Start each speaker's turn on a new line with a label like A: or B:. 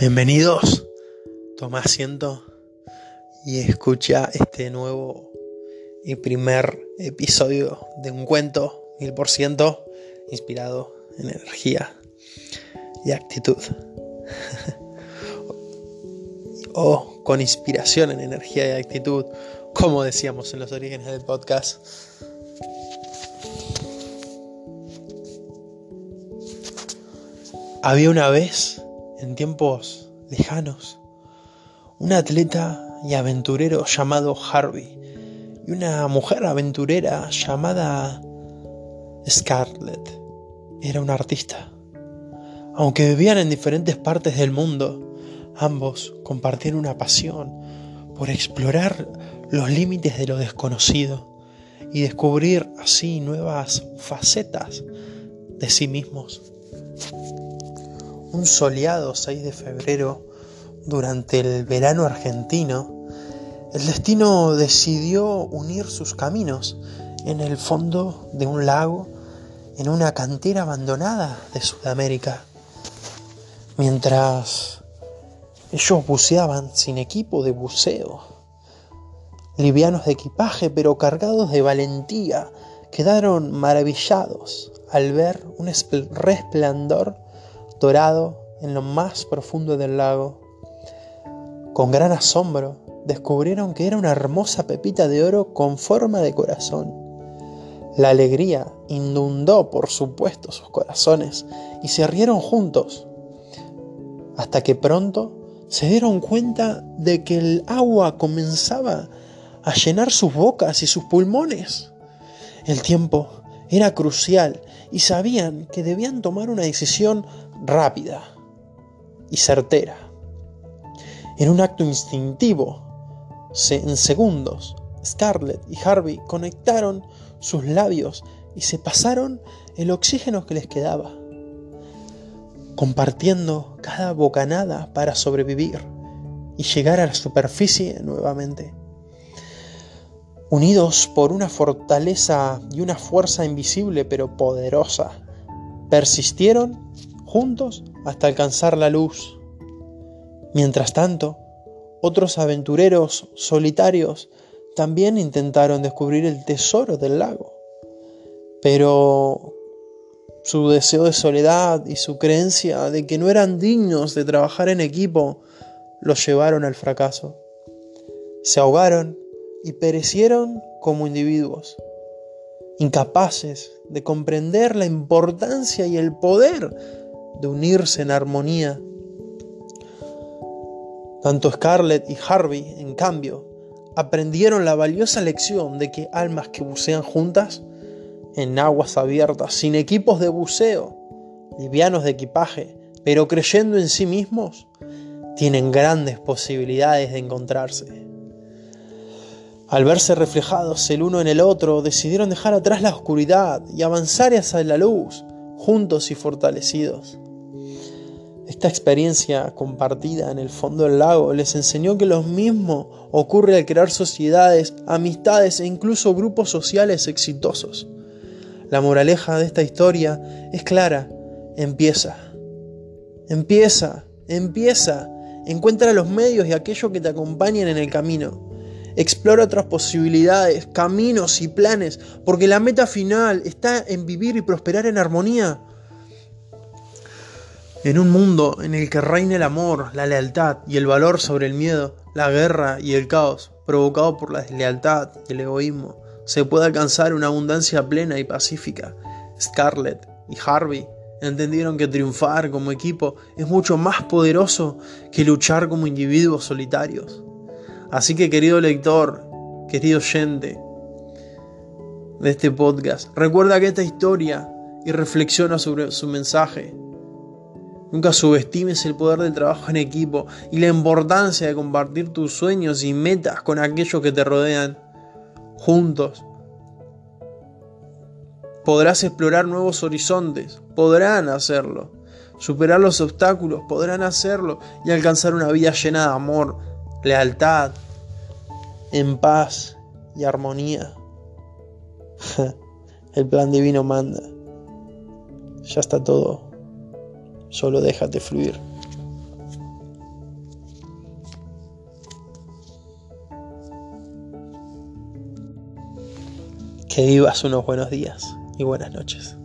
A: Bienvenidos, toma asiento y escucha este nuevo y primer episodio de un cuento mil por ciento inspirado en energía y actitud. o con inspiración en energía y actitud, como decíamos en los orígenes del podcast. Había una vez en tiempos lejanos, un atleta y aventurero llamado Harvey y una mujer aventurera llamada Scarlett. Era un artista. Aunque vivían en diferentes partes del mundo, ambos compartían una pasión por explorar los límites de lo desconocido y descubrir así nuevas facetas de sí mismos un soleado 6 de febrero, durante el verano argentino, el destino decidió unir sus caminos en el fondo de un lago, en una cantera abandonada de Sudamérica. Mientras ellos buceaban sin equipo de buceo, livianos de equipaje pero cargados de valentía, quedaron maravillados al ver un resplandor dorado en lo más profundo del lago. Con gran asombro descubrieron que era una hermosa pepita de oro con forma de corazón. La alegría inundó, por supuesto, sus corazones y se rieron juntos, hasta que pronto se dieron cuenta de que el agua comenzaba a llenar sus bocas y sus pulmones. El tiempo era crucial y sabían que debían tomar una decisión rápida y certera. En un acto instintivo, en segundos, Scarlett y Harvey conectaron sus labios y se pasaron el oxígeno que les quedaba, compartiendo cada bocanada para sobrevivir y llegar a la superficie nuevamente. Unidos por una fortaleza y una fuerza invisible pero poderosa, persistieron juntos hasta alcanzar la luz. Mientras tanto, otros aventureros solitarios también intentaron descubrir el tesoro del lago, pero su deseo de soledad y su creencia de que no eran dignos de trabajar en equipo los llevaron al fracaso. Se ahogaron y perecieron como individuos, incapaces de comprender la importancia y el poder de unirse en armonía. Tanto Scarlett y Harvey, en cambio, aprendieron la valiosa lección de que almas que bucean juntas, en aguas abiertas, sin equipos de buceo, livianos de equipaje, pero creyendo en sí mismos, tienen grandes posibilidades de encontrarse. Al verse reflejados el uno en el otro, decidieron dejar atrás la oscuridad y avanzar hacia la luz, juntos y fortalecidos. Esta experiencia compartida en el fondo del lago les enseñó que lo mismo ocurre al crear sociedades, amistades e incluso grupos sociales exitosos. La moraleja de esta historia es clara. Empieza. Empieza. Empieza. Encuentra los medios y aquello que te acompañen en el camino. Explora otras posibilidades, caminos y planes, porque la meta final está en vivir y prosperar en armonía. En un mundo en el que reina el amor, la lealtad y el valor sobre el miedo, la guerra y el caos provocado por la deslealtad y el egoísmo, se puede alcanzar una abundancia plena y pacífica. Scarlett y Harvey entendieron que triunfar como equipo es mucho más poderoso que luchar como individuos solitarios. Así que querido lector, querido oyente de este podcast, recuerda que esta historia y reflexiona sobre su mensaje Nunca subestimes el poder del trabajo en equipo y la importancia de compartir tus sueños y metas con aquellos que te rodean. Juntos podrás explorar nuevos horizontes, podrán hacerlo. Superar los obstáculos, podrán hacerlo y alcanzar una vida llena de amor, lealtad, en paz y armonía. El plan divino manda. Ya está todo Solo déjate fluir. Que vivas unos buenos días y buenas noches.